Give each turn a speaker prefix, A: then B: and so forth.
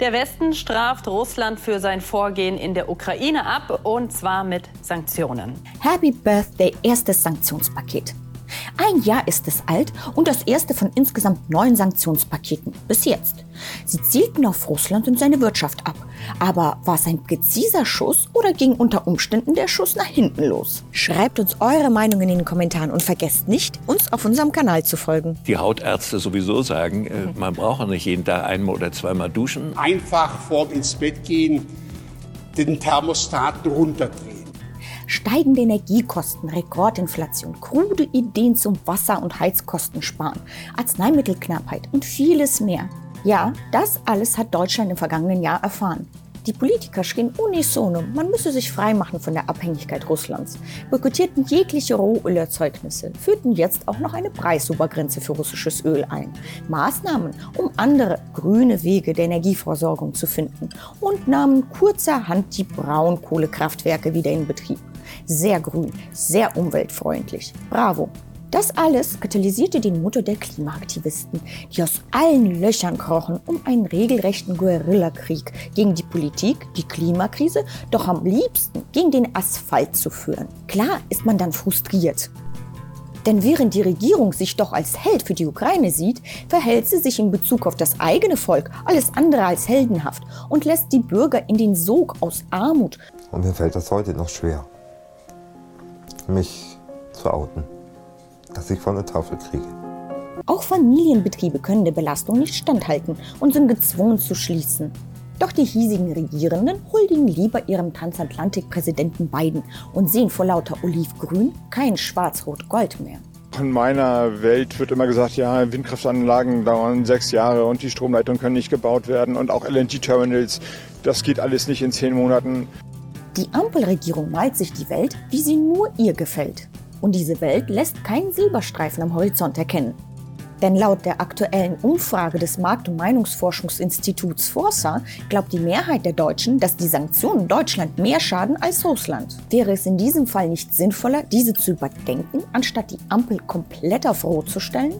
A: Der Westen straft Russland für sein Vorgehen in der Ukraine ab und zwar mit Sanktionen.
B: Happy Birthday, erstes Sanktionspaket. Ein Jahr ist es alt und das erste von insgesamt neun Sanktionspaketen bis jetzt. Sie zielten auf Russland und seine Wirtschaft ab. Aber war es ein präziser Schuss oder ging unter Umständen der Schuss nach hinten los? Schreibt uns eure Meinung in den Kommentaren und vergesst nicht, uns auf unserem Kanal zu folgen.
C: Die Hautärzte sowieso sagen, äh, man braucht nicht jeden Tag einmal oder zweimal duschen.
D: Einfach vorm ins Bett gehen, den Thermostaten runterdrehen.
B: Steigende Energiekosten, Rekordinflation, krude Ideen zum Wasser- und Heizkostensparen, Arzneimittelknappheit und vieles mehr. Ja, das alles hat Deutschland im vergangenen Jahr erfahren. Die Politiker schrien unisono, man müsse sich freimachen von der Abhängigkeit Russlands, boykottierten jegliche Rohölerzeugnisse, führten jetzt auch noch eine Preisobergrenze für russisches Öl ein, Maßnahmen, um andere grüne Wege der Energieversorgung zu finden und nahmen kurzerhand die Braunkohlekraftwerke wieder in Betrieb. Sehr grün, sehr umweltfreundlich. Bravo! Das alles katalysierte den Motor der Klimaaktivisten, die aus allen Löchern krochen, um einen regelrechten Guerillakrieg gegen die Politik, die Klimakrise, doch am liebsten gegen den Asphalt zu führen. Klar ist man dann frustriert. Denn während die Regierung sich doch als Held für die Ukraine sieht, verhält sie sich in Bezug auf das eigene Volk alles andere als heldenhaft und lässt die Bürger in den Sog aus Armut.
E: Und mir fällt das heute noch schwer, mich zu outen dass ich von der Tafel kriege.
B: Auch Familienbetriebe können der Belastung nicht standhalten und sind gezwungen zu schließen. Doch die hiesigen Regierenden huldigen lieber ihrem Transatlantik-Präsidenten Biden und sehen vor lauter Olivgrün kein Schwarz-Rot-Gold mehr.
F: In meiner Welt wird immer gesagt, ja, Windkraftanlagen dauern sechs Jahre und die Stromleitungen können nicht gebaut werden und auch LNG-Terminals, das geht alles nicht in zehn Monaten.
B: Die Ampelregierung malt sich die Welt, wie sie nur ihr gefällt. Und diese Welt lässt keinen Silberstreifen am Horizont erkennen. Denn laut der aktuellen Umfrage des Markt- und Meinungsforschungsinstituts Forsa glaubt die Mehrheit der Deutschen, dass die Sanktionen Deutschland mehr schaden als Russland. Wäre es in diesem Fall nicht sinnvoller, diese zu überdenken, anstatt die Ampel komplett auf Rot zu stellen?